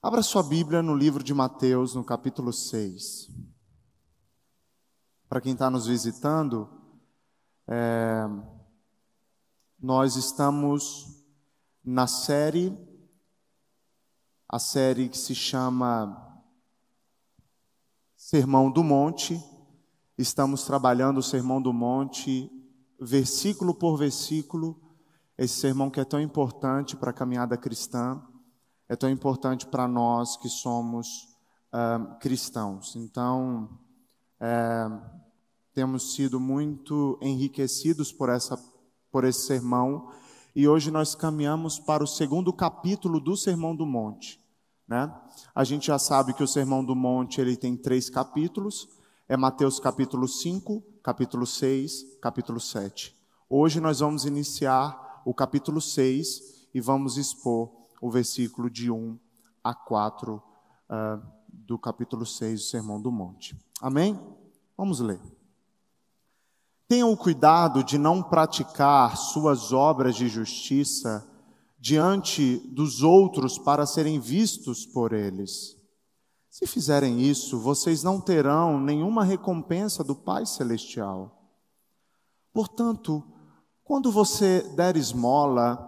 Abra sua Bíblia no livro de Mateus, no capítulo 6. Para quem está nos visitando, é, nós estamos na série, a série que se chama Sermão do Monte. Estamos trabalhando o Sermão do Monte, versículo por versículo, esse sermão que é tão importante para a caminhada cristã é tão importante para nós que somos uh, cristãos. Então, é, temos sido muito enriquecidos por, essa, por esse sermão e hoje nós caminhamos para o segundo capítulo do Sermão do Monte. Né? A gente já sabe que o Sermão do Monte ele tem três capítulos, é Mateus capítulo 5, capítulo 6, capítulo 7. Hoje nós vamos iniciar o capítulo 6 e vamos expor o versículo de 1 a 4 uh, ah, do capítulo 6 do Sermão do Monte. Amém? Vamos ler. Tenham o cuidado de não praticar suas obras de justiça diante dos outros para serem vistos por eles. Se fizerem isso, vocês não terão nenhuma recompensa do Pai Celestial. Portanto, quando você der esmola,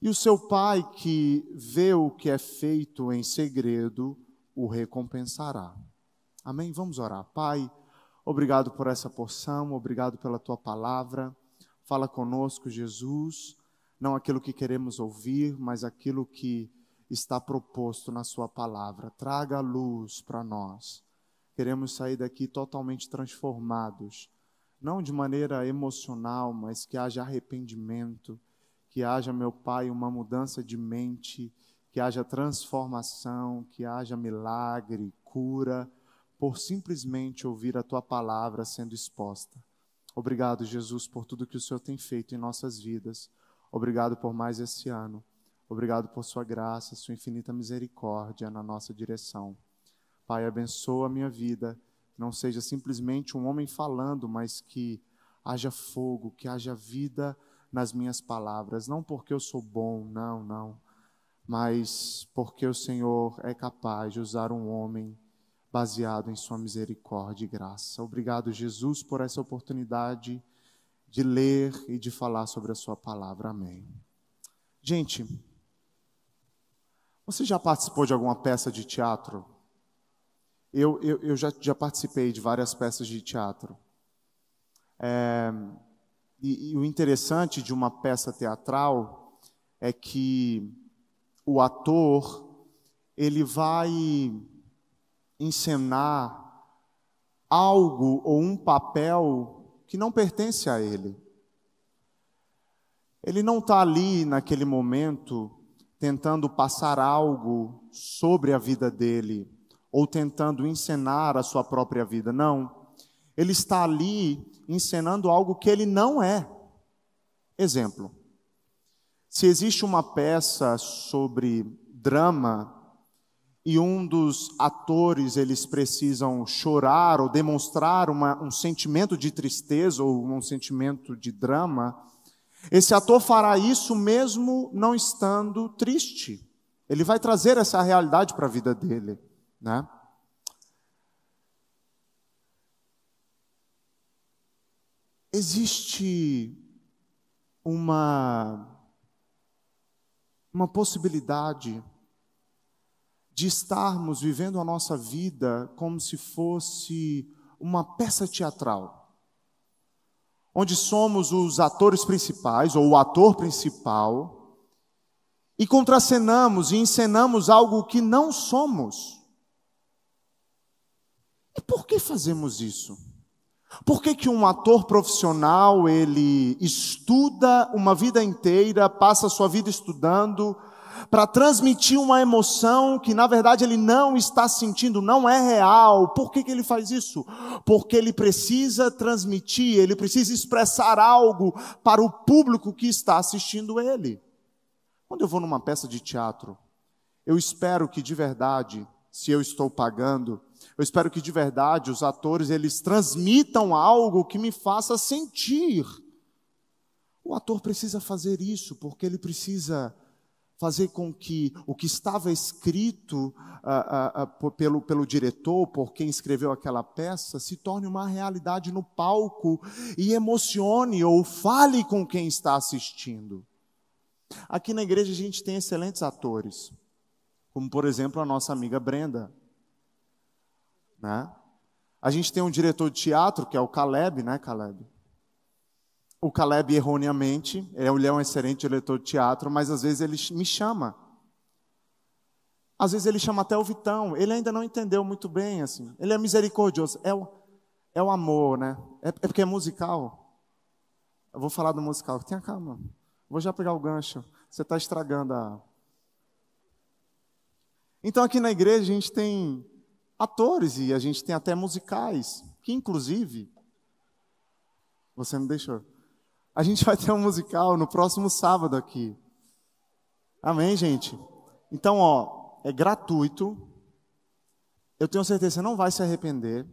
E o seu pai, que vê o que é feito em segredo, o recompensará. Amém? Vamos orar. Pai, obrigado por essa porção, obrigado pela tua palavra. Fala conosco, Jesus, não aquilo que queremos ouvir, mas aquilo que está proposto na Sua palavra. Traga a luz para nós. Queremos sair daqui totalmente transformados, não de maneira emocional, mas que haja arrependimento que haja, meu Pai, uma mudança de mente, que haja transformação, que haja milagre, cura, por simplesmente ouvir a tua palavra sendo exposta. Obrigado, Jesus, por tudo que o Senhor tem feito em nossas vidas. Obrigado por mais esse ano. Obrigado por sua graça, sua infinita misericórdia na nossa direção. Pai, abençoa a minha vida, não seja simplesmente um homem falando, mas que haja fogo, que haja vida nas minhas palavras, não porque eu sou bom, não, não, mas porque o Senhor é capaz de usar um homem baseado em Sua misericórdia e graça. Obrigado, Jesus, por essa oportunidade de ler e de falar sobre a Sua palavra. Amém. Gente, você já participou de alguma peça de teatro? Eu, eu, eu já, já participei de várias peças de teatro. É, e, e o interessante de uma peça teatral é que o ator ele vai encenar algo ou um papel que não pertence a ele. Ele não está ali naquele momento tentando passar algo sobre a vida dele ou tentando encenar a sua própria vida. Não. Ele está ali encenando algo que ele não é. Exemplo: se existe uma peça sobre drama e um dos atores eles precisam chorar ou demonstrar uma, um sentimento de tristeza ou um sentimento de drama, esse ator fará isso mesmo não estando triste. Ele vai trazer essa realidade para a vida dele, né? Existe uma, uma possibilidade de estarmos vivendo a nossa vida como se fosse uma peça teatral, onde somos os atores principais ou o ator principal e contracenamos e encenamos algo que não somos. E por que fazemos isso? Por que, que um ator profissional ele estuda uma vida inteira, passa a sua vida estudando para transmitir uma emoção que na verdade ele não está sentindo, não é real. Por que, que ele faz isso? Porque ele precisa transmitir, ele precisa expressar algo para o público que está assistindo ele. Quando eu vou numa peça de teatro, eu espero que de verdade, se eu estou pagando, eu espero que de verdade os atores eles transmitam algo que me faça sentir. O ator precisa fazer isso porque ele precisa fazer com que o que estava escrito uh, uh, uh, pelo, pelo diretor, por quem escreveu aquela peça, se torne uma realidade no palco e emocione ou fale com quem está assistindo. Aqui na igreja a gente tem excelentes atores, como por exemplo a nossa amiga Brenda. Né? A gente tem um diretor de teatro, que é o Caleb, né, Caleb? O Caleb, erroneamente, ele é um excelente diretor de teatro, mas às vezes ele me chama. Às vezes ele chama até o Vitão. Ele ainda não entendeu muito bem, assim. Ele é misericordioso. É o, é o amor, né? É, é porque é musical. Eu vou falar do musical. Tenha calma. Vou já pegar o gancho. Você está estragando a. Então aqui na igreja a gente tem atores e a gente tem até musicais, que inclusive. Você não deixou. A gente vai ter um musical no próximo sábado aqui. Amém, gente? Então, ó, é gratuito. Eu tenho certeza você não vai se arrepender.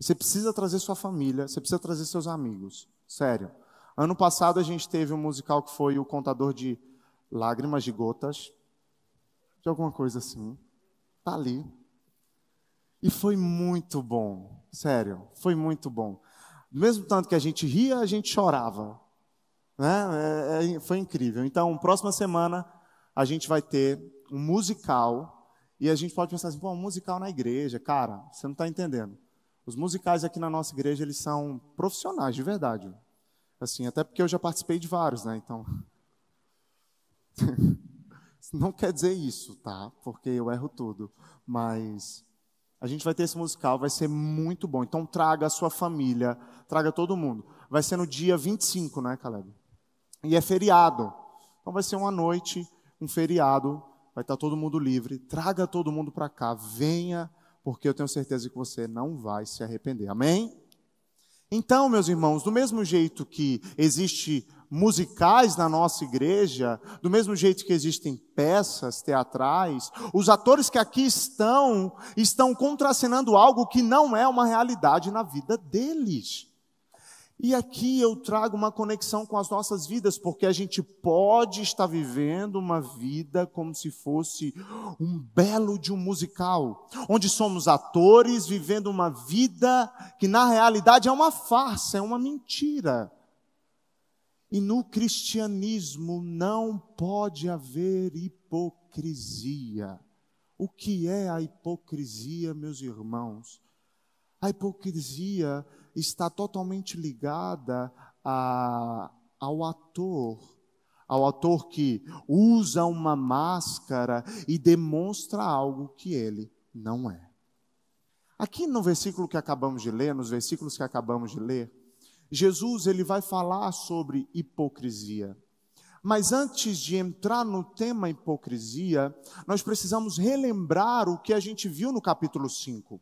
Você precisa trazer sua família, você precisa trazer seus amigos. Sério. Ano passado a gente teve um musical que foi o Contador de Lágrimas de Gotas. De alguma coisa assim. Tá ali. E foi muito bom. Sério, foi muito bom. Do mesmo tanto que a gente ria, a gente chorava. Né? É, é, foi incrível. Então, próxima semana a gente vai ter um musical e a gente pode pensar assim, pô, um musical na igreja, cara, você não está entendendo. Os musicais aqui na nossa igreja eles são profissionais de verdade. Assim, até porque eu já participei de vários, né? Então, não quer dizer isso, tá? Porque eu erro tudo, mas a gente vai ter esse musical, vai ser muito bom. Então traga a sua família, traga todo mundo. Vai ser no dia 25, né, Caleb? E é feriado. Então vai ser uma noite, um feriado, vai estar todo mundo livre. Traga todo mundo para cá, venha, porque eu tenho certeza que você não vai se arrepender. Amém? Então, meus irmãos, do mesmo jeito que existe musicais na nossa igreja, do mesmo jeito que existem peças teatrais, os atores que aqui estão estão contracenando algo que não é uma realidade na vida deles. E aqui eu trago uma conexão com as nossas vidas, porque a gente pode estar vivendo uma vida como se fosse um belo de um musical, onde somos atores vivendo uma vida que na realidade é uma farsa, é uma mentira. E no cristianismo não pode haver hipocrisia. O que é a hipocrisia, meus irmãos? A hipocrisia está totalmente ligada a, ao ator, ao ator que usa uma máscara e demonstra algo que ele não é. Aqui no versículo que acabamos de ler, nos versículos que acabamos de ler, Jesus ele vai falar sobre hipocrisia. Mas antes de entrar no tema hipocrisia, nós precisamos relembrar o que a gente viu no capítulo 5.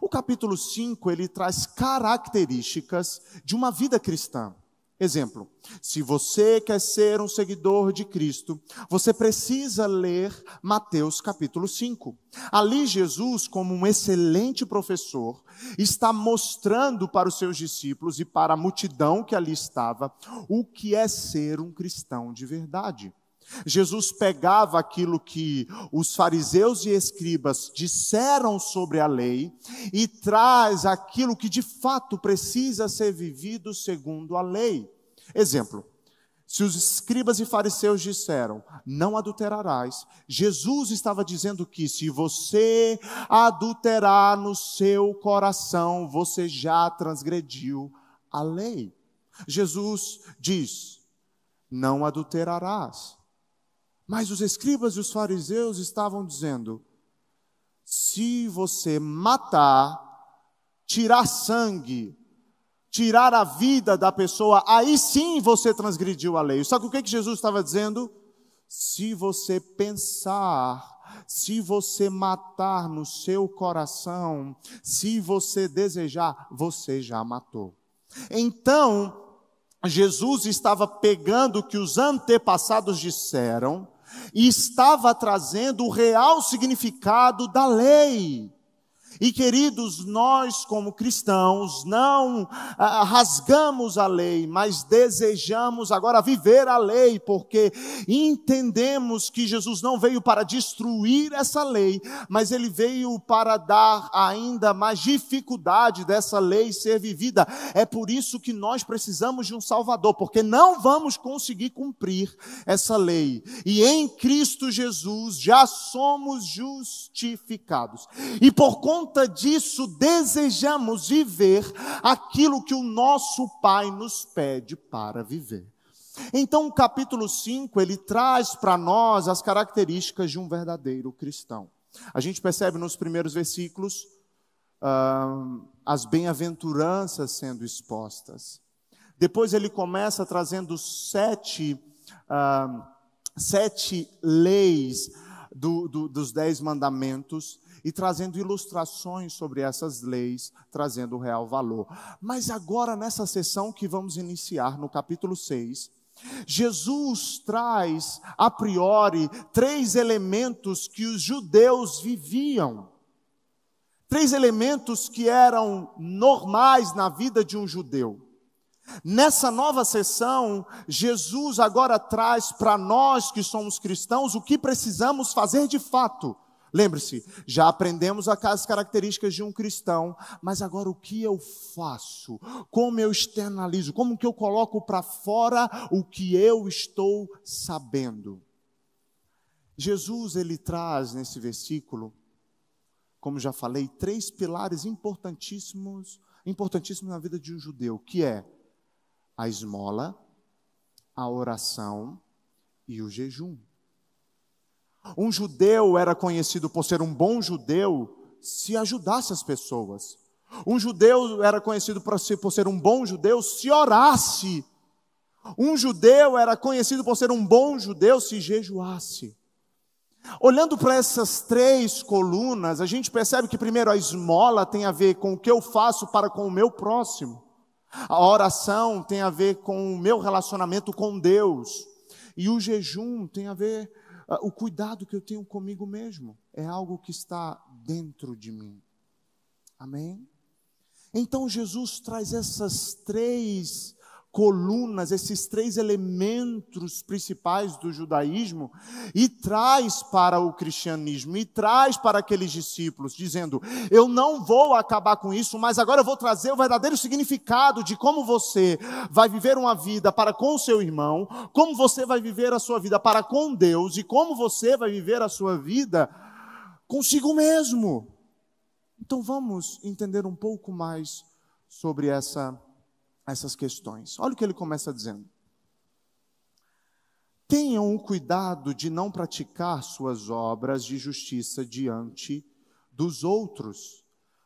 O capítulo 5, ele traz características de uma vida cristã. Exemplo, se você quer ser um seguidor de Cristo, você precisa ler Mateus capítulo 5. Ali Jesus, como um excelente professor, está mostrando para os seus discípulos e para a multidão que ali estava o que é ser um cristão de verdade. Jesus pegava aquilo que os fariseus e escribas disseram sobre a lei e traz aquilo que de fato precisa ser vivido segundo a lei. Exemplo: se os escribas e fariseus disseram, não adulterarás, Jesus estava dizendo que se você adulterar no seu coração, você já transgrediu a lei. Jesus diz, não adulterarás. Mas os escribas e os fariseus estavam dizendo: se você matar, tirar sangue, tirar a vida da pessoa, aí sim você transgrediu a lei. Que o que Jesus estava dizendo? se você pensar se você matar no seu coração, se você desejar, você já matou. Então, Jesus estava pegando o que os antepassados disseram e estava trazendo o real significado da lei. E queridos, nós como cristãos não ah, rasgamos a lei, mas desejamos agora viver a lei, porque entendemos que Jesus não veio para destruir essa lei, mas ele veio para dar ainda mais dificuldade dessa lei ser vivida. É por isso que nós precisamos de um Salvador, porque não vamos conseguir cumprir essa lei. E em Cristo Jesus já somos justificados. E por conta conta disso, desejamos viver aquilo que o nosso Pai nos pede para viver. Então, o capítulo 5, ele traz para nós as características de um verdadeiro cristão. A gente percebe nos primeiros versículos uh, as bem-aventuranças sendo expostas. Depois ele começa trazendo sete, uh, sete leis do, do, dos dez mandamentos e trazendo ilustrações sobre essas leis, trazendo o real valor. Mas agora, nessa sessão que vamos iniciar, no capítulo 6, Jesus traz, a priori, três elementos que os judeus viviam. Três elementos que eram normais na vida de um judeu. Nessa nova sessão, Jesus agora traz para nós que somos cristãos o que precisamos fazer de fato Lembre-se, já aprendemos as características de um cristão, mas agora o que eu faço? Como eu externalizo? Como que eu coloco para fora o que eu estou sabendo? Jesus ele traz nesse versículo, como já falei, três pilares importantíssimos, importantíssimos na vida de um judeu, que é a esmola, a oração e o jejum. Um judeu era conhecido por ser um bom judeu se ajudasse as pessoas. Um judeu era conhecido por ser, um bom judeu se orasse. Um judeu era conhecido por ser um bom judeu se jejuasse. Olhando para essas três colunas, a gente percebe que, primeiro, a esmola tem a ver com o que eu faço para com o meu próximo. A oração tem a ver com o meu relacionamento com Deus. E o jejum tem a ver o cuidado que eu tenho comigo mesmo é algo que está dentro de mim. Amém? Então Jesus traz essas três colunas, esses três elementos principais do judaísmo, e traz para o cristianismo, e traz para aqueles discípulos, dizendo: Eu não vou acabar com isso, mas agora eu vou trazer o verdadeiro significado de como você vai viver uma vida para com o seu irmão, como você vai viver a sua vida para com Deus, e como você vai viver a sua vida consigo mesmo. Então vamos entender um pouco mais sobre essa essas questões. Olha o que ele começa dizendo. Tenham o cuidado de não praticar suas obras de justiça diante dos outros,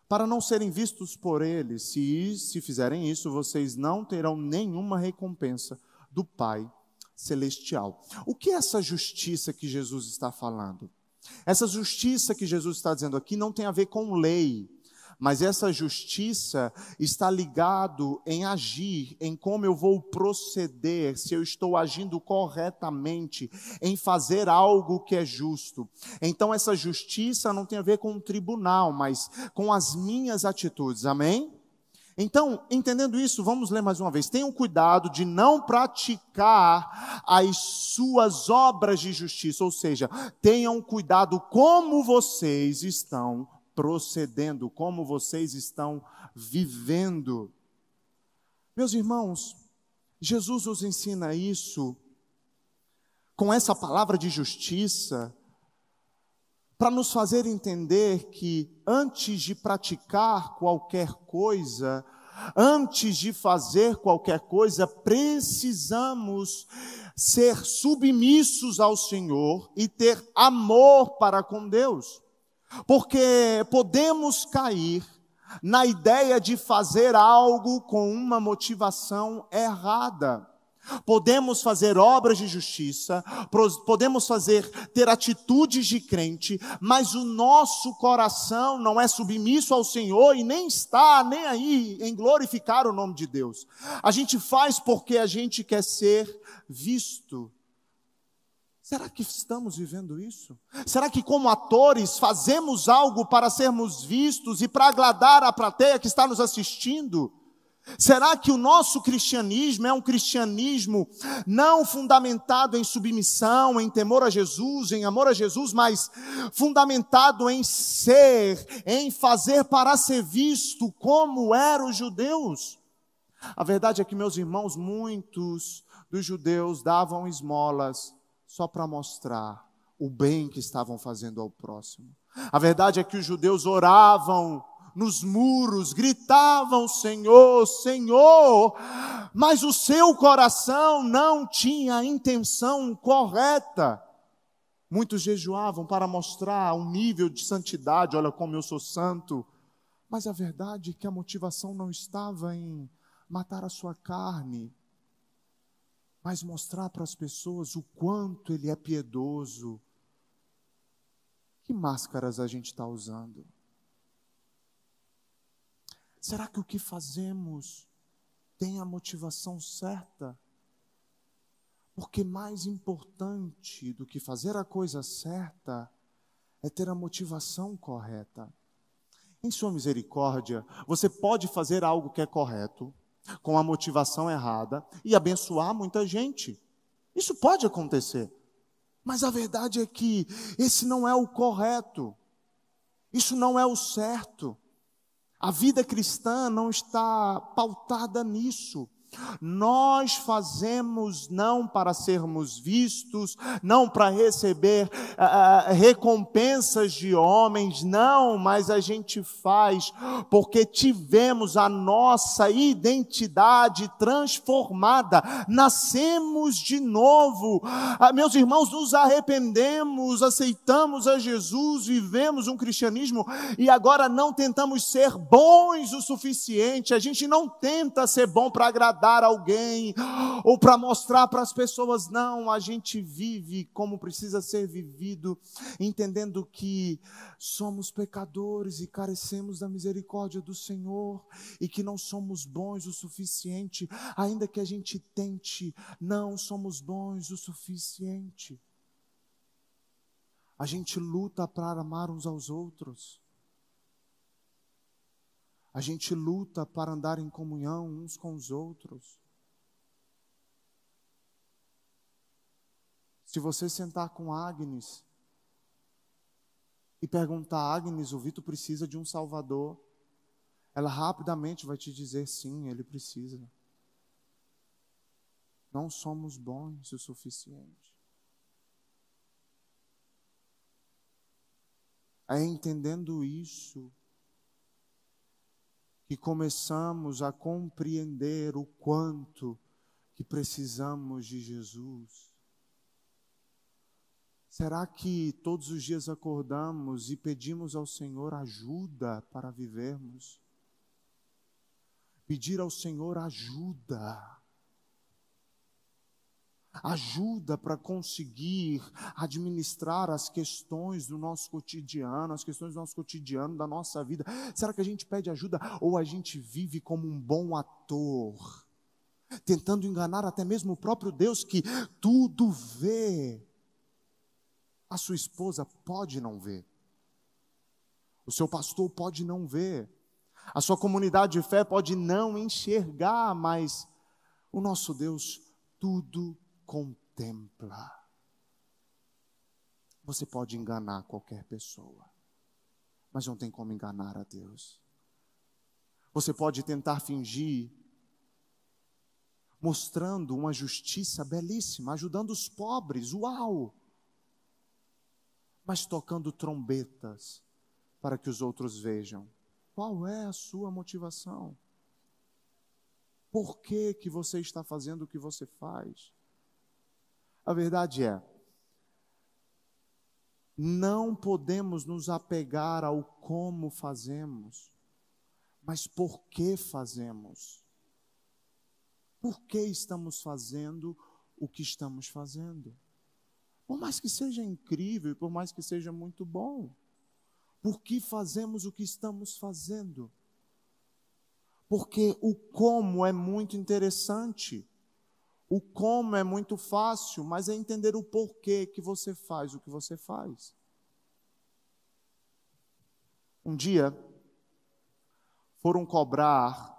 para não serem vistos por eles. Se, se fizerem isso, vocês não terão nenhuma recompensa do Pai Celestial. O que é essa justiça que Jesus está falando? Essa justiça que Jesus está dizendo aqui não tem a ver com lei, mas essa justiça está ligado em agir, em como eu vou proceder, se eu estou agindo corretamente, em fazer algo que é justo. Então essa justiça não tem a ver com o tribunal, mas com as minhas atitudes. Amém? Então, entendendo isso, vamos ler mais uma vez. Tenham cuidado de não praticar as suas obras de justiça, ou seja, tenham cuidado como vocês estão procedendo, como vocês estão vivendo. Meus irmãos, Jesus nos ensina isso com essa palavra de justiça, para nos fazer entender que antes de praticar qualquer coisa, antes de fazer qualquer coisa, precisamos ser submissos ao Senhor e ter amor para com Deus. Porque podemos cair na ideia de fazer algo com uma motivação errada. Podemos fazer obras de justiça, podemos fazer ter atitudes de crente, mas o nosso coração não é submisso ao Senhor e nem está nem aí em glorificar o nome de Deus. A gente faz porque a gente quer ser visto. Será que estamos vivendo isso? Será que, como atores, fazemos algo para sermos vistos e para agradar a plateia que está nos assistindo? Será que o nosso cristianismo é um cristianismo não fundamentado em submissão, em temor a Jesus, em amor a Jesus, mas fundamentado em ser, em fazer para ser visto como eram os judeus? A verdade é que, meus irmãos, muitos dos judeus davam esmolas só para mostrar o bem que estavam fazendo ao próximo. A verdade é que os judeus oravam nos muros, gritavam Senhor, Senhor, mas o seu coração não tinha a intenção correta. Muitos jejuavam para mostrar um nível de santidade, olha como eu sou santo. Mas a verdade é que a motivação não estava em matar a sua carne, mas mostrar para as pessoas o quanto ele é piedoso. Que máscaras a gente está usando? Será que o que fazemos tem a motivação certa? Porque mais importante do que fazer a coisa certa é ter a motivação correta. Em Sua misericórdia, você pode fazer algo que é correto, com a motivação errada, e abençoar muita gente. Isso pode acontecer. Mas a verdade é que esse não é o correto, isso não é o certo. A vida cristã não está pautada nisso. Nós fazemos não para sermos vistos, não para receber uh, recompensas de homens, não, mas a gente faz porque tivemos a nossa identidade transformada, nascemos de novo. Uh, meus irmãos, nos arrependemos, aceitamos a Jesus, vivemos um cristianismo e agora não tentamos ser bons o suficiente, a gente não tenta ser bom para agradar agradar alguém ou para mostrar para as pessoas. Não, a gente vive como precisa ser vivido, entendendo que somos pecadores e carecemos da misericórdia do Senhor e que não somos bons o suficiente, ainda que a gente tente, não somos bons o suficiente. A gente luta para amar uns aos outros. A gente luta para andar em comunhão uns com os outros. Se você sentar com Agnes e perguntar Agnes, o Vitor precisa de um Salvador, ela rapidamente vai te dizer sim, ele precisa. Não somos bons o suficiente. É entendendo isso que começamos a compreender o quanto que precisamos de Jesus. Será que todos os dias acordamos e pedimos ao Senhor ajuda para vivermos? Pedir ao Senhor ajuda ajuda para conseguir administrar as questões do nosso cotidiano, as questões do nosso cotidiano, da nossa vida? Será que a gente pede ajuda ou a gente vive como um bom ator, tentando enganar até mesmo o próprio Deus que tudo vê? A sua esposa pode não ver, o seu pastor pode não ver, a sua comunidade de fé pode não enxergar, mas o nosso Deus tudo contempla. Você pode enganar qualquer pessoa, mas não tem como enganar a Deus. Você pode tentar fingir, mostrando uma justiça belíssima, ajudando os pobres, uau! Mas tocando trombetas para que os outros vejam. Qual é a sua motivação? Por que, que você está fazendo o que você faz? A verdade é, não podemos nos apegar ao como fazemos, mas por que fazemos. por que estamos fazendo o que estamos fazendo. Por mais que seja incrível, por mais que seja muito bom, por que fazemos o que estamos fazendo? Porque o como é muito interessante. O como é muito fácil, mas é entender o porquê que você faz o que você faz. Um dia, foram cobrar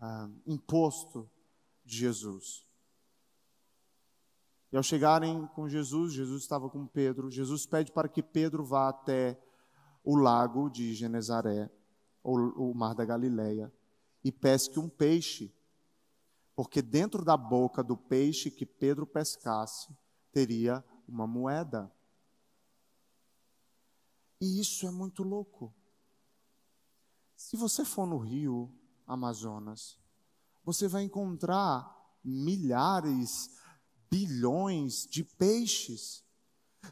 ah, imposto de Jesus. E ao chegarem com Jesus, Jesus estava com Pedro. Jesus pede para que Pedro vá até o lago de Genezaré, ou o mar da Galileia, e pesque um peixe, porque dentro da boca do peixe que Pedro pescasse teria uma moeda. E isso é muito louco. Se você for no rio Amazonas, você vai encontrar milhares, bilhões de peixes.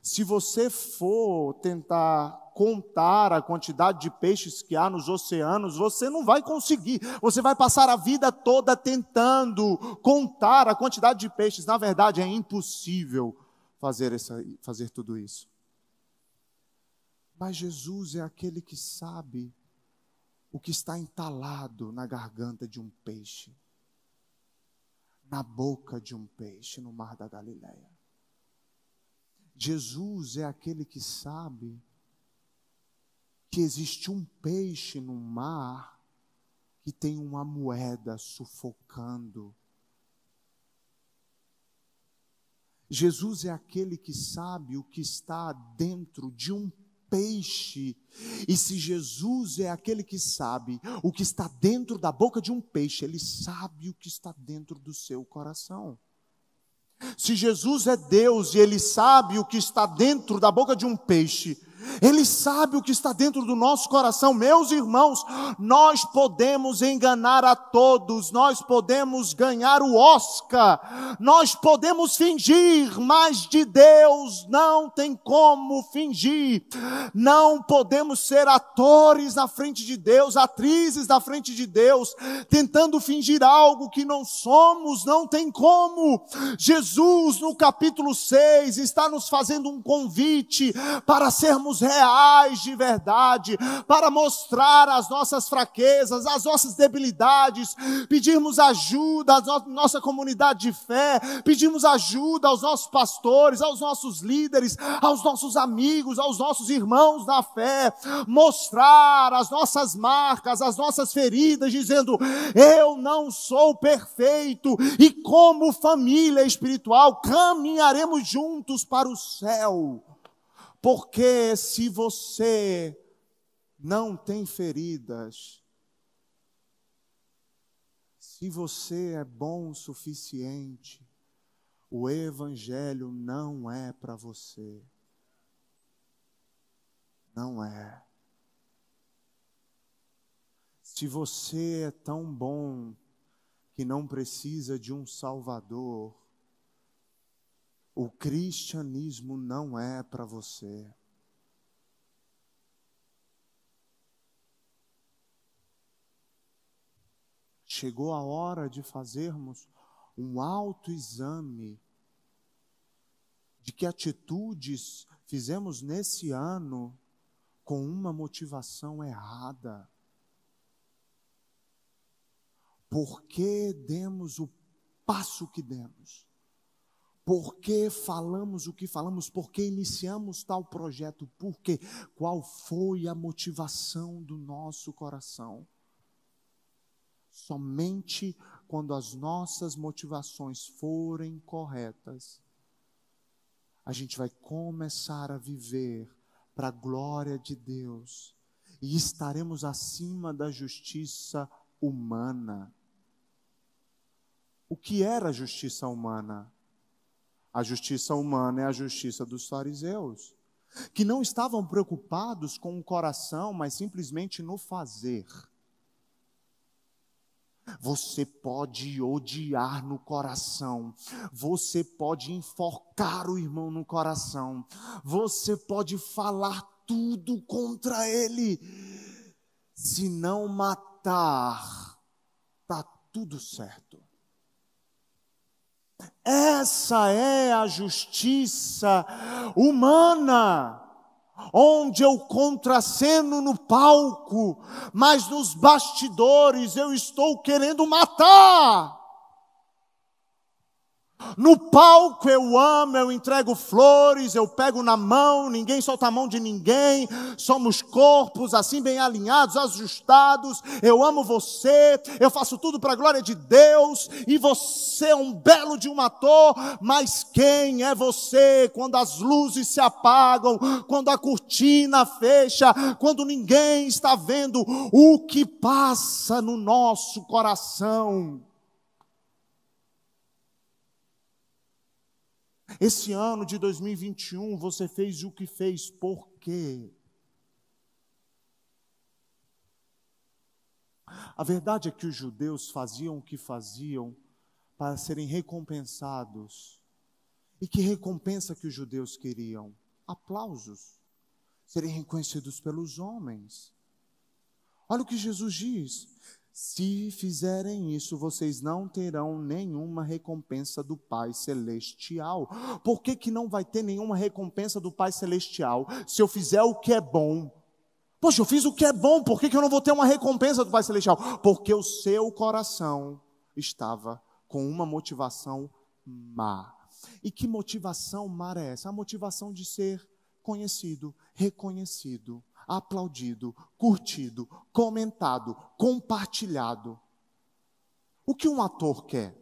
Se você for tentar contar a quantidade de peixes que há nos oceanos, você não vai conseguir. Você vai passar a vida toda tentando contar a quantidade de peixes. Na verdade, é impossível fazer, essa, fazer tudo isso. Mas Jesus é aquele que sabe o que está entalado na garganta de um peixe, na boca de um peixe no mar da Galileia. Jesus é aquele que sabe que existe um peixe no mar que tem uma moeda sufocando. Jesus é aquele que sabe o que está dentro de um peixe. E se Jesus é aquele que sabe o que está dentro da boca de um peixe, ele sabe o que está dentro do seu coração. Se Jesus é Deus e ele sabe o que está dentro da boca de um peixe, ele sabe o que está dentro do nosso coração. Meus irmãos, nós podemos enganar a todos, nós podemos ganhar o Oscar, nós podemos fingir, mas de Deus não tem como fingir. Não podemos ser atores na frente de Deus, atrizes na frente de Deus, tentando fingir algo que não somos, não tem como. Jesus, no capítulo 6, está nos fazendo um convite para sermos sermos reais de verdade, para mostrar as nossas fraquezas, as nossas debilidades, pedirmos ajuda à nossa comunidade de fé, pedimos ajuda aos nossos pastores, aos nossos líderes, aos nossos amigos, aos nossos irmãos na fé, mostrar as nossas marcas, as nossas feridas, dizendo: Eu não sou perfeito, e como família espiritual caminharemos juntos para o céu. Porque se você não tem feridas, se você é bom o suficiente, o Evangelho não é para você. Não é. Se você é tão bom que não precisa de um Salvador, o cristianismo não é para você. Chegou a hora de fazermos um autoexame de que atitudes fizemos nesse ano com uma motivação errada. Por que demos o passo que demos? Por que falamos o que falamos? Por que iniciamos tal projeto? Por quê? Qual foi a motivação do nosso coração? Somente quando as nossas motivações forem corretas, a gente vai começar a viver para a glória de Deus e estaremos acima da justiça humana. O que era a justiça humana? A justiça humana é a justiça dos fariseus, que não estavam preocupados com o coração, mas simplesmente no fazer. Você pode odiar no coração, você pode enforcar o irmão no coração, você pode falar tudo contra ele, se não matar, está tudo certo. Essa é a justiça humana, onde eu contraceno no palco, mas nos bastidores eu estou querendo matar. No palco eu amo, eu entrego flores, eu pego na mão, ninguém solta a mão de ninguém, somos corpos assim bem alinhados, ajustados. Eu amo você, eu faço tudo para a glória de Deus, e você é um belo de um ator, mas quem é você quando as luzes se apagam, quando a cortina fecha, quando ninguém está vendo o que passa no nosso coração? Esse ano de 2021 você fez o que fez, por quê? A verdade é que os judeus faziam o que faziam para serem recompensados. E que recompensa que os judeus queriam? Aplausos. Serem reconhecidos pelos homens. Olha o que Jesus diz: se fizerem isso, vocês não terão nenhuma recompensa do Pai Celestial. Por que, que não vai ter nenhuma recompensa do Pai Celestial se eu fizer o que é bom? Poxa, eu fiz o que é bom, por que, que eu não vou ter uma recompensa do Pai Celestial? Porque o seu coração estava com uma motivação má. E que motivação má é essa? A motivação de ser conhecido, reconhecido aplaudido, curtido, comentado, compartilhado. O que um ator quer?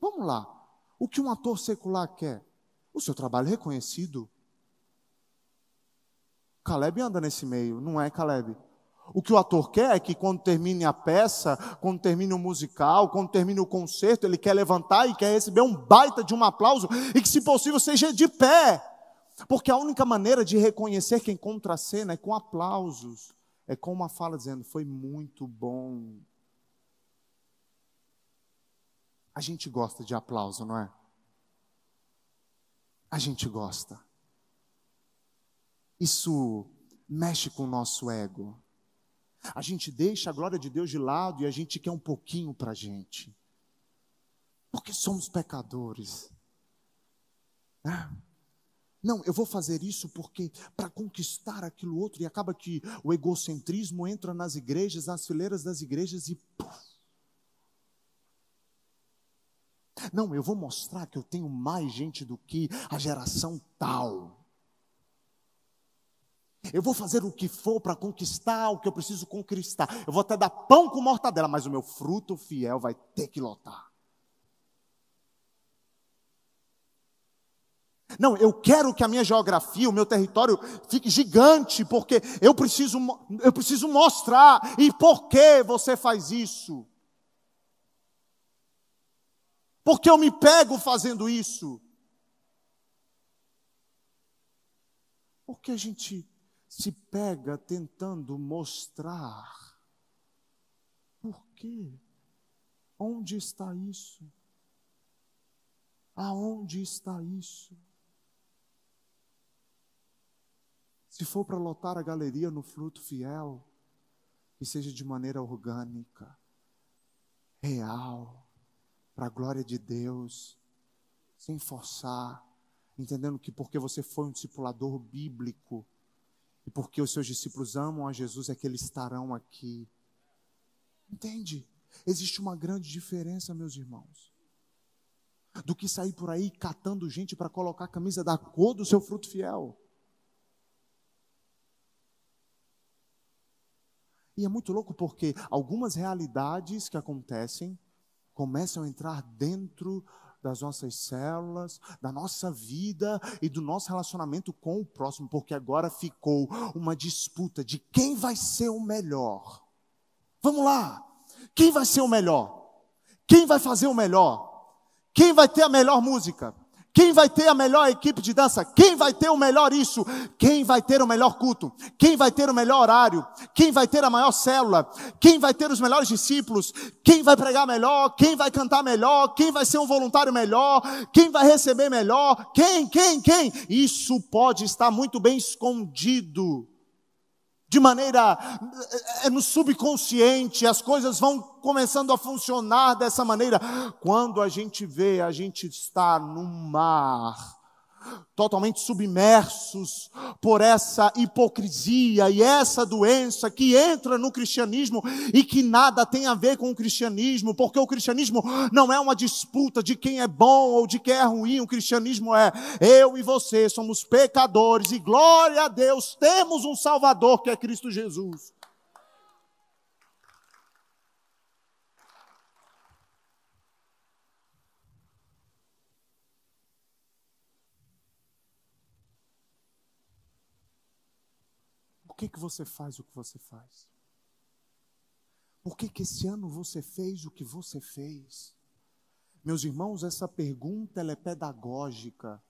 Vamos lá. O que um ator secular quer? O seu trabalho reconhecido. Caleb anda nesse meio, não é, Caleb? O que o ator quer é que quando termine a peça, quando termine o musical, quando termine o concerto, ele quer levantar e quer receber um baita de um aplauso e que, se possível, seja de pé. Porque a única maneira de reconhecer quem contracena é com aplausos, é com uma fala dizendo: foi muito bom. A gente gosta de aplauso, não é? A gente gosta. Isso mexe com o nosso ego. A gente deixa a glória de Deus de lado e a gente quer um pouquinho para a gente. Porque somos pecadores. É. Não, eu vou fazer isso porque para conquistar aquilo outro, e acaba que o egocentrismo entra nas igrejas, nas fileiras das igrejas e. Puf. Não, eu vou mostrar que eu tenho mais gente do que a geração tal. Eu vou fazer o que for para conquistar o que eu preciso conquistar. Eu vou até dar pão com mortadela, mas o meu fruto fiel vai ter que lotar. Não, eu quero que a minha geografia, o meu território fique gigante, porque eu preciso, eu preciso mostrar. E por que você faz isso? Porque eu me pego fazendo isso? Porque a gente se pega tentando mostrar. Por quê? Onde está isso? Aonde está isso? Se for para lotar a galeria no fruto fiel, que seja de maneira orgânica, real, para a glória de Deus, sem forçar, entendendo que porque você foi um discipulador bíblico e porque os seus discípulos amam a Jesus é que eles estarão aqui. Entende? Existe uma grande diferença, meus irmãos, do que sair por aí catando gente para colocar a camisa da cor do seu fruto fiel. E é muito louco porque algumas realidades que acontecem começam a entrar dentro das nossas células, da nossa vida e do nosso relacionamento com o próximo, porque agora ficou uma disputa de quem vai ser o melhor. Vamos lá, quem vai ser o melhor? Quem vai fazer o melhor? Quem vai ter a melhor música? Quem vai ter a melhor equipe de dança? Quem vai ter o melhor isso? Quem vai ter o melhor culto? Quem vai ter o melhor horário? Quem vai ter a maior célula? Quem vai ter os melhores discípulos? Quem vai pregar melhor? Quem vai cantar melhor? Quem vai ser um voluntário melhor? Quem vai receber melhor? Quem, quem, quem? Isso pode estar muito bem escondido de maneira é, no subconsciente, as coisas vão começando a funcionar dessa maneira. Quando a gente vê, a gente está num mar totalmente submersos por essa hipocrisia e essa doença que entra no cristianismo e que nada tem a ver com o cristianismo, porque o cristianismo não é uma disputa de quem é bom ou de quem é ruim, o cristianismo é eu e você somos pecadores e glória a Deus, temos um Salvador que é Cristo Jesus. Que, que você faz o que você faz? Por que, que esse ano você fez o que você fez? Meus irmãos, essa pergunta é pedagógica.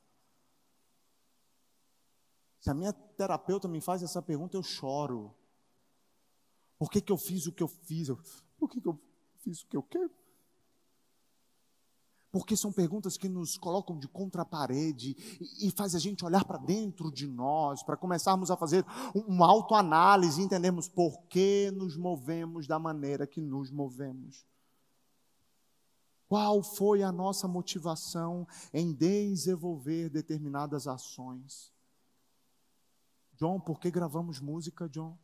Se a minha terapeuta me faz essa pergunta, eu choro. Por que, que eu fiz o que eu fiz? Por que, que eu fiz o que eu quero? Porque são perguntas que nos colocam de contra a parede e, faz a gente olhar para dentro de nós, para começarmos a fazer uma autoanálise e entendermos por que nos movemos da maneira que nos movemos. Qual foi a nossa motivação em desenvolver determinadas ações? John, por que gravamos música, John?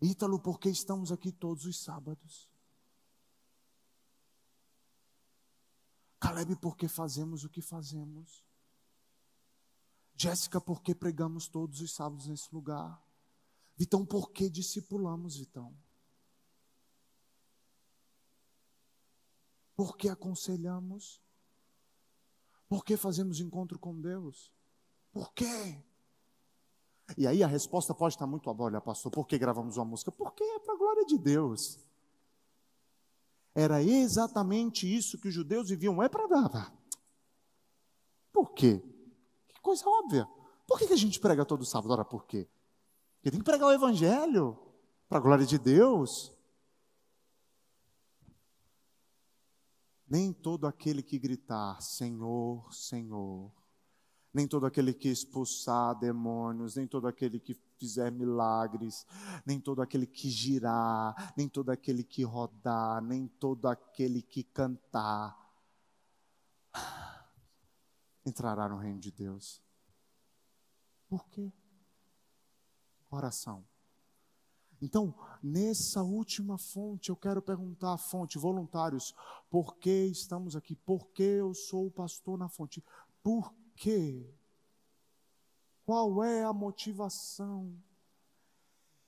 Ítalo, por que estamos aqui todos os sábados? Caleb, porque fazemos o que fazemos. Jéssica, porque pregamos todos os sábados nesse lugar. Vitão, por que discipulamos, Vitão? Por que aconselhamos? Por que fazemos encontro com Deus? Por quê? E aí a resposta pode estar muito, olha, pastor, por que gravamos uma música? Porque é para a glória de Deus. Era exatamente isso que os judeus viviam. É para dar. Por quê? Que coisa óbvia. Por que, que a gente prega todo sábado? Ora, por quê? Porque tem que pregar o evangelho para a glória de Deus. Nem todo aquele que gritar Senhor, Senhor, nem todo aquele que expulsar demônios, nem todo aquele que fizer milagres, nem todo aquele que girar, nem todo aquele que rodar, nem todo aquele que cantar entrará no reino de Deus. Por quê? Oração. Então, nessa última fonte, eu quero perguntar à fonte, voluntários, por que estamos aqui? Por que eu sou o pastor na fonte? Por quê? Qual é a motivação?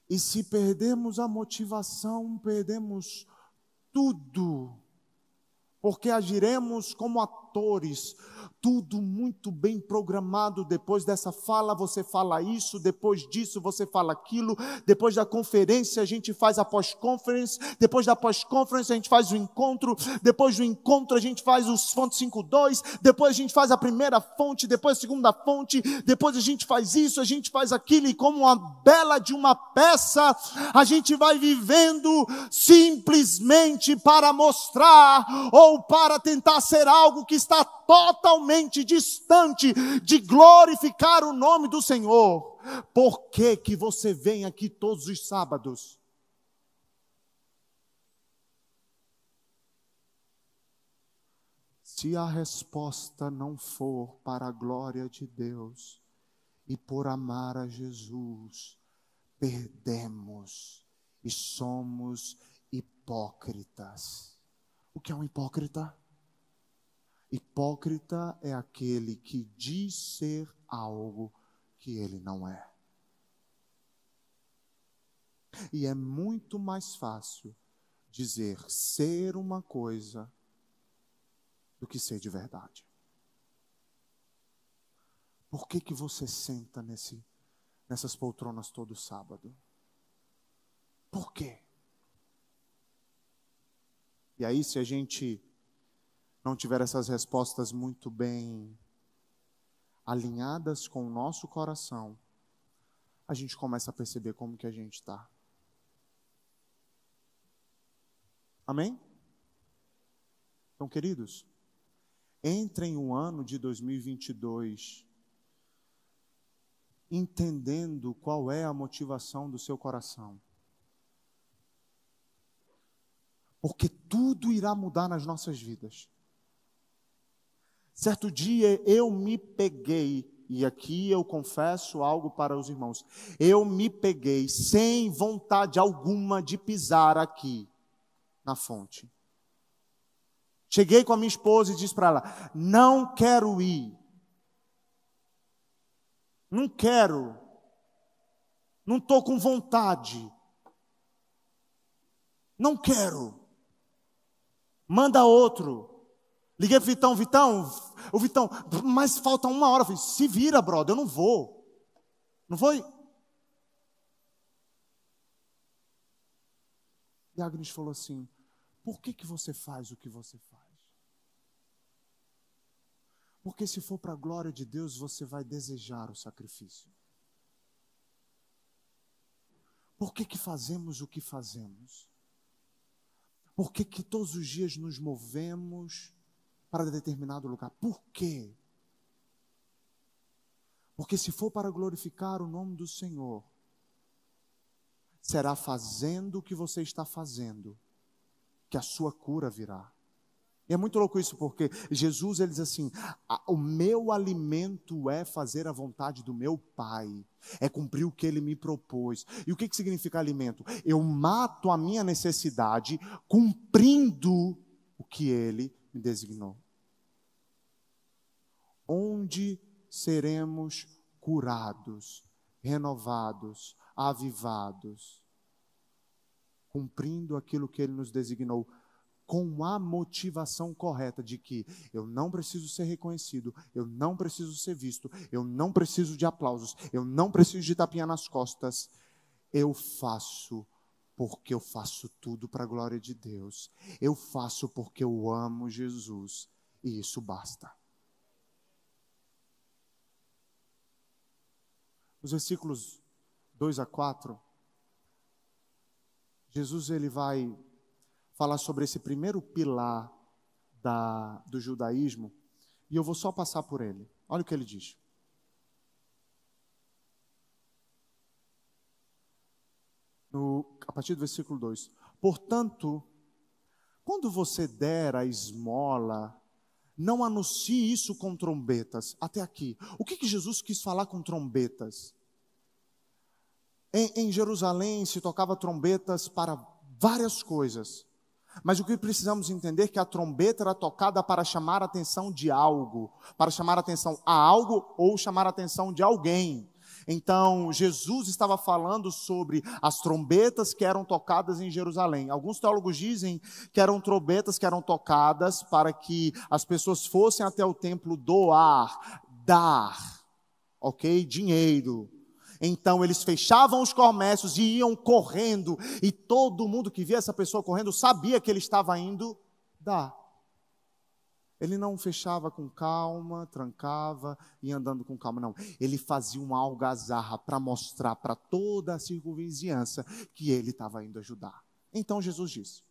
E se perdemos a motivação, perdemos tudo, porque agiremos como atores, tudo muito bem programado. Depois dessa fala, você fala isso, depois disso, você fala aquilo. Depois da conferência, a gente faz a pós-conference. Depois da pós-conference, a gente faz o encontro. Depois do encontro, a gente faz os fontes 5.2. Depois a gente faz a primeira fonte. Depois a segunda fonte. Depois a gente faz isso, a gente faz aquilo. E como uma bela de uma peça, a gente vai vivendo simplesmente para mostrar ou para tentar ser algo que está totalmente distante de glorificar o nome do Senhor. Por que que você vem aqui todos os sábados? Se a resposta não for para a glória de Deus e por amar a Jesus, perdemos e somos hipócritas. O que é um hipócrita? Hipócrita é aquele que diz ser algo que ele não é. E é muito mais fácil dizer ser uma coisa do que ser de verdade. Por que, que você senta nesse, nessas poltronas todo sábado? Por quê? E aí, se a gente não tiver essas respostas muito bem alinhadas com o nosso coração, a gente começa a perceber como que a gente está. Amém? Então, queridos, entrem o ano de 2022 entendendo qual é a motivação do seu coração. Porque tudo irá mudar nas nossas vidas. Certo dia eu me peguei, e aqui eu confesso algo para os irmãos, eu me peguei sem vontade alguma de pisar aqui na fonte. Cheguei com a minha esposa e disse para ela: não quero ir. Não quero. Não estou com vontade. Não quero. Manda outro. Liguei para Vitão, Vitão, o Vitão, mas falta uma hora. Eu falei, se vira, brother, eu não vou. Não foi? E Agnes falou assim: por que, que você faz o que você faz? Porque se for para a glória de Deus, você vai desejar o sacrifício. Por que, que fazemos o que fazemos? Por que, que todos os dias nos movemos para determinado lugar? Por quê? Porque se for para glorificar o nome do Senhor, será fazendo o que você está fazendo que a sua cura virá. E é muito louco isso, porque Jesus ele diz assim: o meu alimento é fazer a vontade do meu Pai, é cumprir o que ele me propôs. E o que, que significa alimento? Eu mato a minha necessidade cumprindo o que ele me designou. Onde seremos curados, renovados, avivados? Cumprindo aquilo que ele nos designou com a motivação correta de que eu não preciso ser reconhecido, eu não preciso ser visto, eu não preciso de aplausos, eu não preciso de tapinha nas costas. Eu faço porque eu faço tudo para a glória de Deus. Eu faço porque eu amo Jesus e isso basta. Os versículos 2 a 4 Jesus ele vai falar sobre esse primeiro pilar da, do judaísmo, e eu vou só passar por ele. Olha o que ele diz. No, a partir do versículo 2: Portanto, quando você der a esmola, não anuncie isso com trombetas. Até aqui. O que, que Jesus quis falar com trombetas? Em, em Jerusalém se tocava trombetas para várias coisas. Mas o que precisamos entender é que a trombeta era tocada para chamar a atenção de algo, para chamar a atenção a algo ou chamar a atenção de alguém. Então, Jesus estava falando sobre as trombetas que eram tocadas em Jerusalém. Alguns teólogos dizem que eram trombetas que eram tocadas para que as pessoas fossem até o templo doar, dar, ok? Dinheiro. Então eles fechavam os comércios e iam correndo, e todo mundo que via essa pessoa correndo sabia que ele estava indo dar. Ele não fechava com calma, trancava e andando com calma, não. Ele fazia uma algazarra para mostrar para toda a circunvizinhança que ele estava indo ajudar. Então Jesus disse: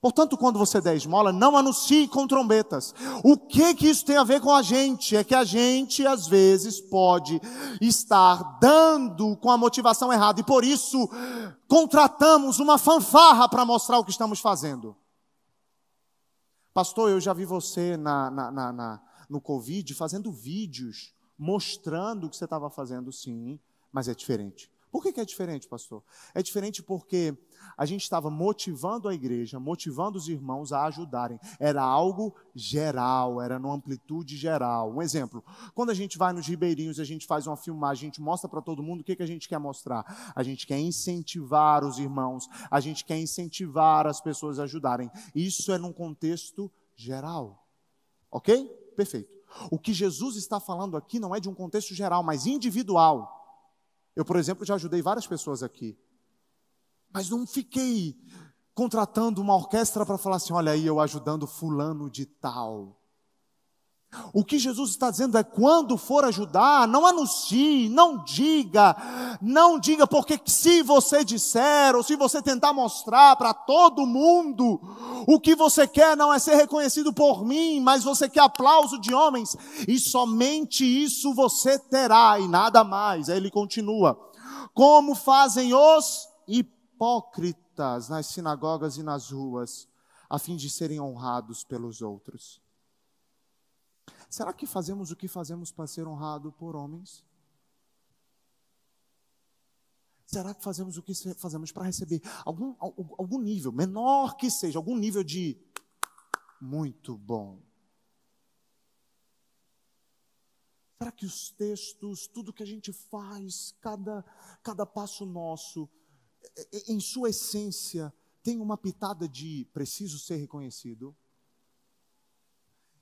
Portanto, quando você der esmola, não anuncie com trombetas. O que que isso tem a ver com a gente? É que a gente, às vezes, pode estar dando com a motivação errada e por isso contratamos uma fanfarra para mostrar o que estamos fazendo. Pastor, eu já vi você na, na, na, na no Covid fazendo vídeos mostrando o que você estava fazendo, sim, mas é diferente. Por que, que é diferente, pastor? É diferente porque a gente estava motivando a igreja, motivando os irmãos a ajudarem. Era algo geral, era numa amplitude geral. Um exemplo: quando a gente vai nos ribeirinhos, a gente faz uma filmagem, a gente mostra para todo mundo o que, que a gente quer mostrar. A gente quer incentivar os irmãos, a gente quer incentivar as pessoas a ajudarem. Isso é num contexto geral. Ok? Perfeito. O que Jesus está falando aqui não é de um contexto geral, mas individual. Eu, por exemplo, já ajudei várias pessoas aqui. Mas não fiquei contratando uma orquestra para falar assim: olha aí, eu ajudando fulano de tal. O que Jesus está dizendo é: quando for ajudar, não anuncie, não diga, não diga, porque se você disser, ou se você tentar mostrar para todo mundo, o que você quer não é ser reconhecido por mim, mas você quer aplauso de homens, e somente isso você terá, e nada mais. Aí ele continua: como fazem os hipócritas nas sinagogas e nas ruas, a fim de serem honrados pelos outros. Será que fazemos o que fazemos para ser honrado por homens? Será que fazemos o que fazemos para receber algum, algum nível, menor que seja, algum nível de muito bom? Será que os textos, tudo que a gente faz, cada, cada passo nosso, em sua essência, tem uma pitada de preciso ser reconhecido?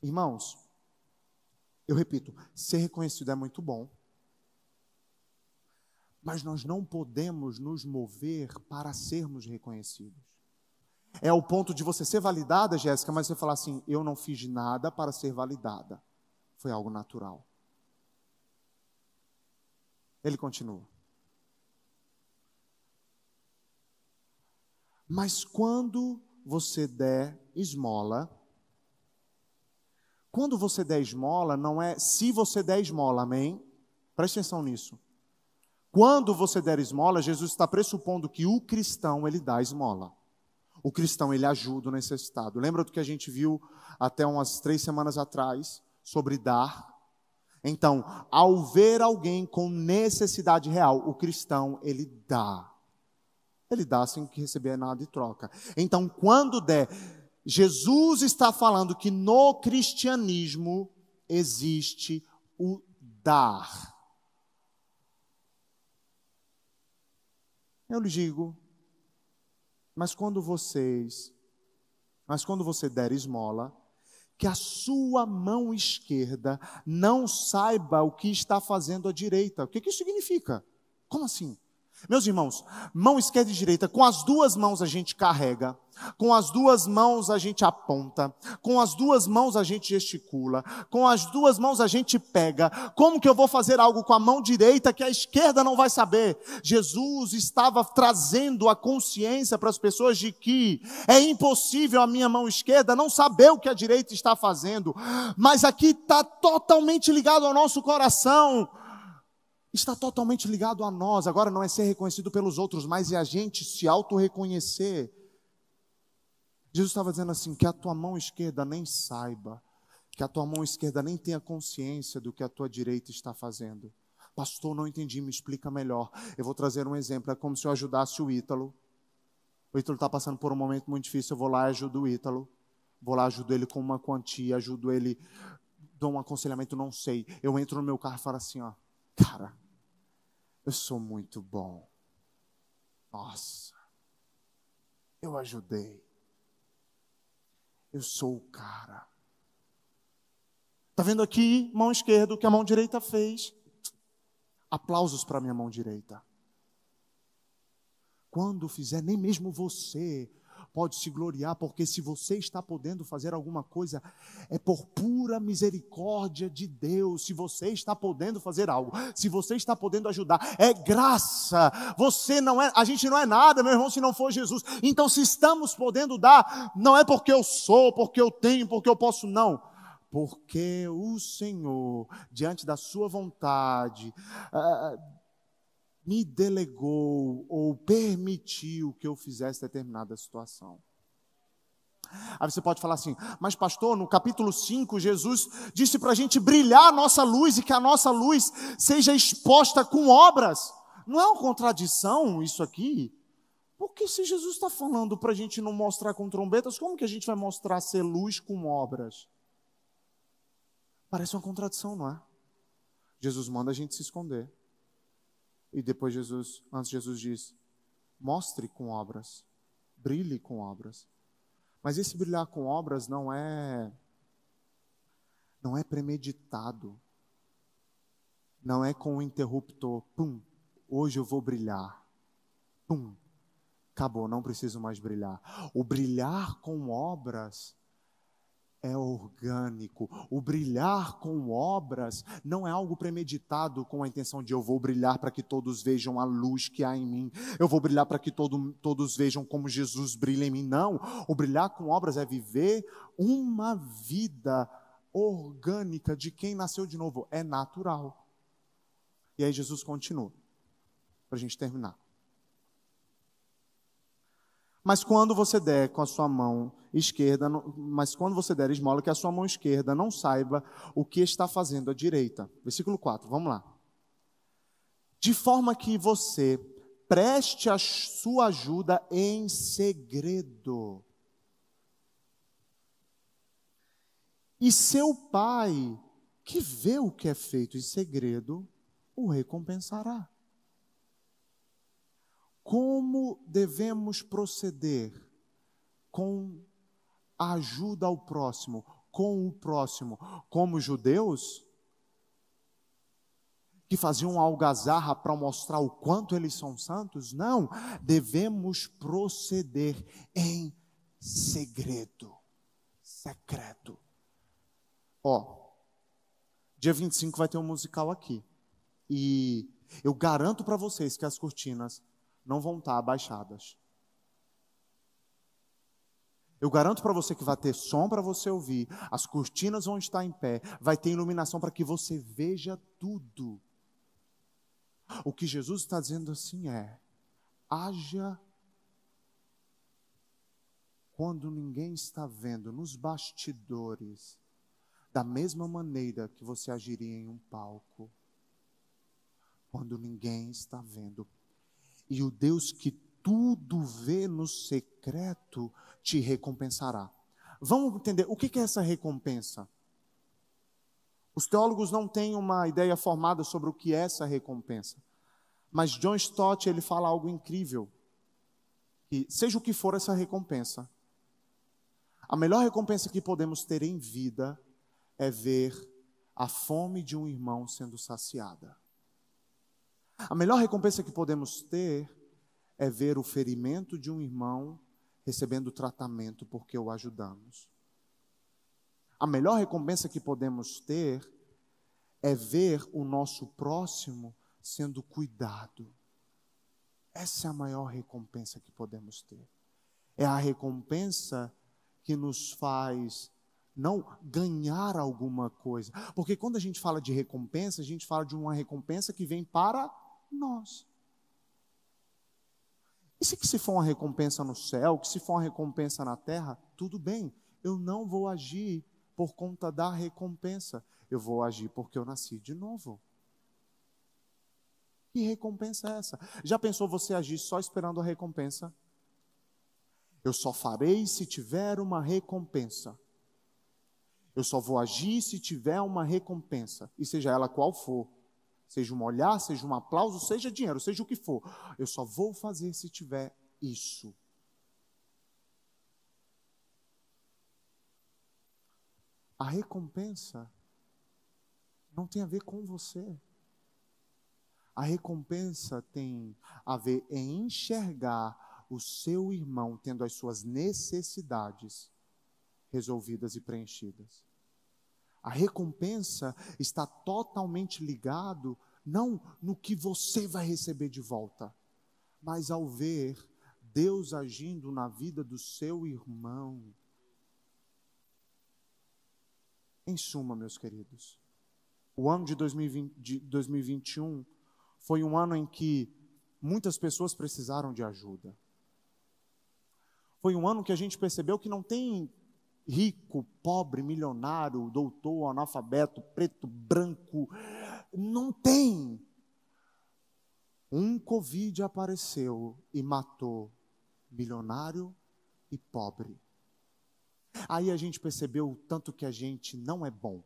Irmãos, eu repito, ser reconhecido é muito bom, mas nós não podemos nos mover para sermos reconhecidos. É o ponto de você ser validada, Jéssica, mas você falar assim: eu não fiz nada para ser validada. Foi algo natural. Ele continua. Mas quando você der esmola, quando você der esmola, não é se você der esmola, amém? Preste atenção nisso. Quando você der esmola, Jesus está pressupondo que o cristão, ele dá esmola. O cristão, ele ajuda o necessitado. Lembra do que a gente viu até umas três semanas atrás sobre dar? Então, ao ver alguém com necessidade real, o cristão, ele dá. Ele dá sem que receber nada de troca. Então, quando der, Jesus está falando que no cristianismo existe o dar. Eu lhe digo, mas quando vocês, mas quando você der esmola, que a sua mão esquerda não saiba o que está fazendo a direita. O que, que isso significa? Como assim? Meus irmãos, mão esquerda e direita, com as duas mãos a gente carrega, com as duas mãos a gente aponta, com as duas mãos a gente gesticula, com as duas mãos a gente pega. Como que eu vou fazer algo com a mão direita que a esquerda não vai saber? Jesus estava trazendo a consciência para as pessoas de que é impossível a minha mão esquerda não saber o que a direita está fazendo, mas aqui está totalmente ligado ao nosso coração está totalmente ligado a nós. Agora não é ser reconhecido pelos outros, mas é a gente se auto-reconhecer. Jesus estava dizendo assim: que a tua mão esquerda nem saiba, que a tua mão esquerda nem tenha consciência do que a tua direita está fazendo. Pastor, não entendi, me explica melhor. Eu vou trazer um exemplo: é como se eu ajudasse o Ítalo. O Ítalo está passando por um momento muito difícil, eu vou lá e ajudo o Ítalo. Vou lá, ajudo ele com uma quantia, ajudo ele, dou um aconselhamento, não sei. Eu entro no meu carro e falo assim: ó, cara, eu sou muito bom. Nossa, eu ajudei. Eu sou o cara. Está vendo aqui, mão esquerda, o que a mão direita fez? Aplausos para minha mão direita. Quando fizer, nem mesmo você pode se gloriar, porque se você está podendo fazer alguma coisa, é por pura misericórdia de Deus. Se você está podendo fazer algo, se você está podendo ajudar, é graça. Você não é, a gente não é nada, meu irmão, se não for Jesus. Então, se estamos podendo dar, não é porque eu sou, porque eu tenho, porque eu posso, não porque o Senhor, diante da Sua vontade, uh, me delegou ou permitiu que eu fizesse determinada situação. Aí você pode falar assim, mas pastor, no capítulo 5, Jesus disse para a gente brilhar a nossa luz e que a nossa luz seja exposta com obras. Não é uma contradição isso aqui? Porque se Jesus está falando para a gente não mostrar com trombetas, como que a gente vai mostrar ser luz com obras? Parece uma contradição, não é? Jesus manda a gente se esconder. E depois Jesus, antes Jesus diz: mostre com obras, brilhe com obras. Mas esse brilhar com obras não é não é premeditado. Não é com o interruptor, pum, hoje eu vou brilhar. Pum. Acabou, não preciso mais brilhar. O brilhar com obras é orgânico. O brilhar com obras não é algo premeditado com a intenção de eu vou brilhar para que todos vejam a luz que há em mim. Eu vou brilhar para que todo, todos vejam como Jesus brilha em mim. Não. O brilhar com obras é viver uma vida orgânica de quem nasceu de novo. É natural. E aí Jesus continua, para a gente terminar. Mas quando você der com a sua mão esquerda, mas quando você der esmola, que a sua mão esquerda não saiba o que está fazendo a direita. Versículo 4, vamos lá. De forma que você preste a sua ajuda em segredo. E seu pai, que vê o que é feito em segredo, o recompensará. Como devemos proceder com ajuda ao próximo, com o próximo, como judeus que faziam algazarra para mostrar o quanto eles são santos? Não, devemos proceder em segredo, secreto. Ó, dia 25 vai ter um musical aqui. E eu garanto para vocês que as cortinas não vão estar abaixadas. Eu garanto para você que vai ter som para você ouvir, as cortinas vão estar em pé, vai ter iluminação para que você veja tudo. O que Jesus está dizendo assim é: haja quando ninguém está vendo, nos bastidores, da mesma maneira que você agiria em um palco, quando ninguém está vendo. E o Deus que tudo vê no secreto te recompensará. Vamos entender o que é essa recompensa? Os teólogos não têm uma ideia formada sobre o que é essa recompensa. Mas John Stott, ele fala algo incrível. Que seja o que for essa recompensa, a melhor recompensa que podemos ter em vida é ver a fome de um irmão sendo saciada. A melhor recompensa que podemos ter é ver o ferimento de um irmão recebendo tratamento porque o ajudamos. A melhor recompensa que podemos ter é ver o nosso próximo sendo cuidado. Essa é a maior recompensa que podemos ter. É a recompensa que nos faz não ganhar alguma coisa. Porque quando a gente fala de recompensa, a gente fala de uma recompensa que vem para nós. E se que se for uma recompensa no céu, que se for uma recompensa na terra, tudo bem. Eu não vou agir por conta da recompensa. Eu vou agir porque eu nasci de novo. Que recompensa é essa? Já pensou você agir só esperando a recompensa? Eu só farei se tiver uma recompensa. Eu só vou agir se tiver uma recompensa, e seja ela qual for. Seja um olhar, seja um aplauso, seja dinheiro, seja o que for. Eu só vou fazer se tiver isso. A recompensa não tem a ver com você. A recompensa tem a ver em enxergar o seu irmão tendo as suas necessidades resolvidas e preenchidas. A recompensa está totalmente ligado não no que você vai receber de volta, mas ao ver Deus agindo na vida do seu irmão. Em suma, meus queridos, o ano de, 2020, de 2021 foi um ano em que muitas pessoas precisaram de ajuda. Foi um ano que a gente percebeu que não tem rico, pobre, milionário, doutor, analfabeto, preto, branco. Não tem. Um Covid apareceu e matou milionário e pobre. Aí a gente percebeu o tanto que a gente não é bom.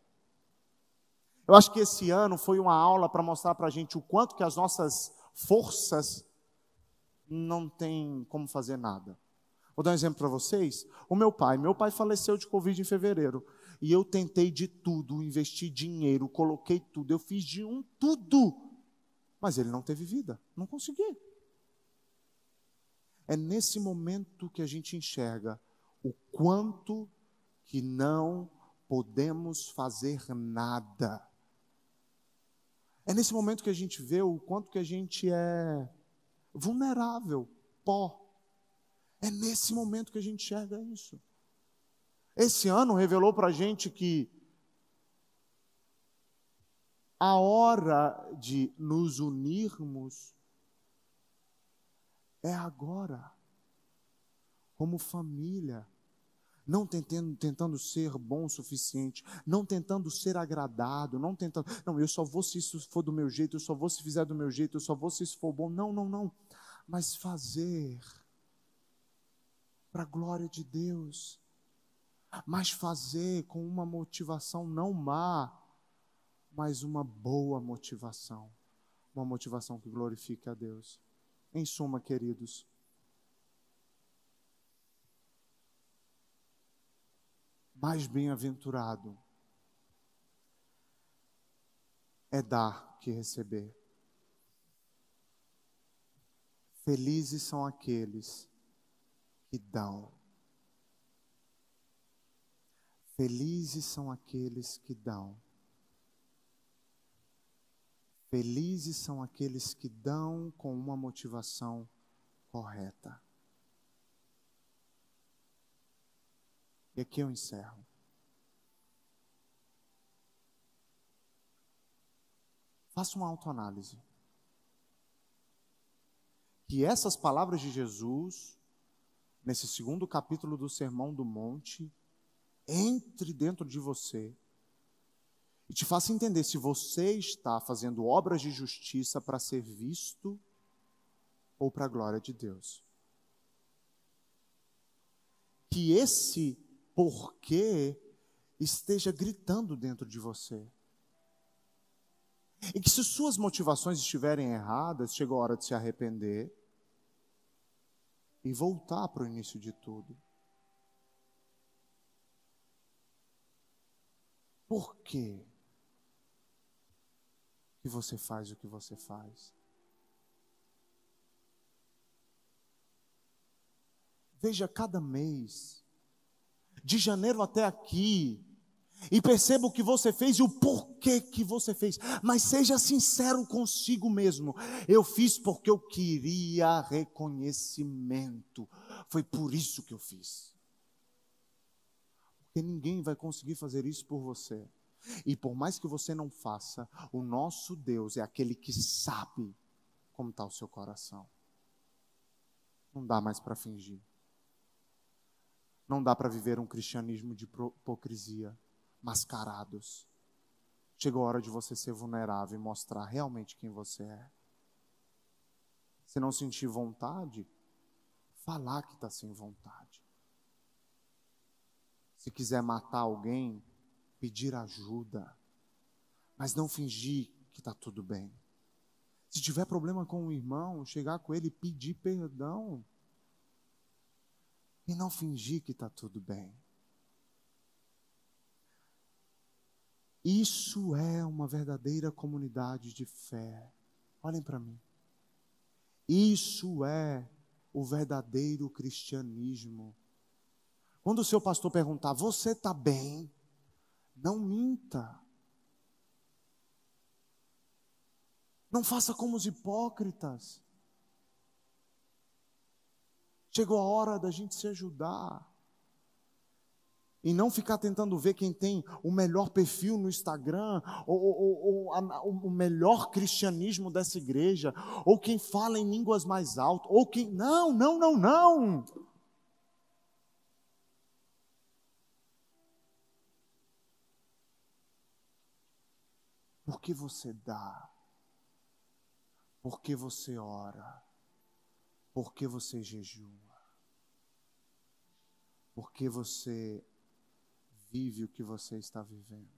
Eu acho que esse ano foi uma aula para mostrar para a gente o quanto que as nossas forças não tem como fazer nada. Vou dar um exemplo para vocês. O meu pai, meu pai faleceu de Covid em fevereiro. E eu tentei de tudo, investi dinheiro, coloquei tudo, eu fiz de um tudo. Mas ele não teve vida, não consegui. É nesse momento que a gente enxerga o quanto que não podemos fazer nada. É nesse momento que a gente vê o quanto que a gente é vulnerável, pó. É nesse momento que a gente enxerga isso. Esse ano revelou para a gente que a hora de nos unirmos é agora, como família, não tentando, tentando ser bom o suficiente, não tentando ser agradado, não tentando, não, eu só vou se isso for do meu jeito, eu só vou se fizer do meu jeito, eu só vou se isso for bom, não, não, não, mas fazer para a glória de Deus, mas fazer com uma motivação não má, mas uma boa motivação, uma motivação que glorifique a Deus. Em suma, queridos, mais bem-aventurado é dar que receber. Felizes são aqueles que dão. Felizes são aqueles que dão. Felizes são aqueles que dão com uma motivação correta. E aqui eu encerro. Faça uma autoanálise. Que essas palavras de Jesus, nesse segundo capítulo do Sermão do Monte, entre dentro de você e te faça entender se você está fazendo obras de justiça para ser visto ou para a glória de Deus. Que esse porquê esteja gritando dentro de você. E que se suas motivações estiverem erradas, chega a hora de se arrepender e voltar para o início de tudo. Por quê que você faz o que você faz? Veja cada mês, de janeiro até aqui, e perceba o que você fez e o porquê que você fez. Mas seja sincero consigo mesmo. Eu fiz porque eu queria reconhecimento. Foi por isso que eu fiz. Porque ninguém vai conseguir fazer isso por você. E por mais que você não faça, o nosso Deus é aquele que sabe como está o seu coração. Não dá mais para fingir. Não dá para viver um cristianismo de hipocrisia, mascarados. Chegou a hora de você ser vulnerável e mostrar realmente quem você é. Se não sentir vontade, falar que está sem vontade. Se quiser matar alguém, pedir ajuda, mas não fingir que está tudo bem. Se tiver problema com o irmão, chegar com ele e pedir perdão. E não fingir que está tudo bem. Isso é uma verdadeira comunidade de fé. Olhem para mim. Isso é o verdadeiro cristianismo. Quando o seu pastor perguntar, você está bem? Não minta. Não faça como os hipócritas. Chegou a hora da gente se ajudar. E não ficar tentando ver quem tem o melhor perfil no Instagram, ou, ou, ou a, o melhor cristianismo dessa igreja, ou quem fala em línguas mais altas, ou quem. Não, não, não, não. Por que você dá? Por que você ora? Por que você jejua? Por que você vive o que você está vivendo?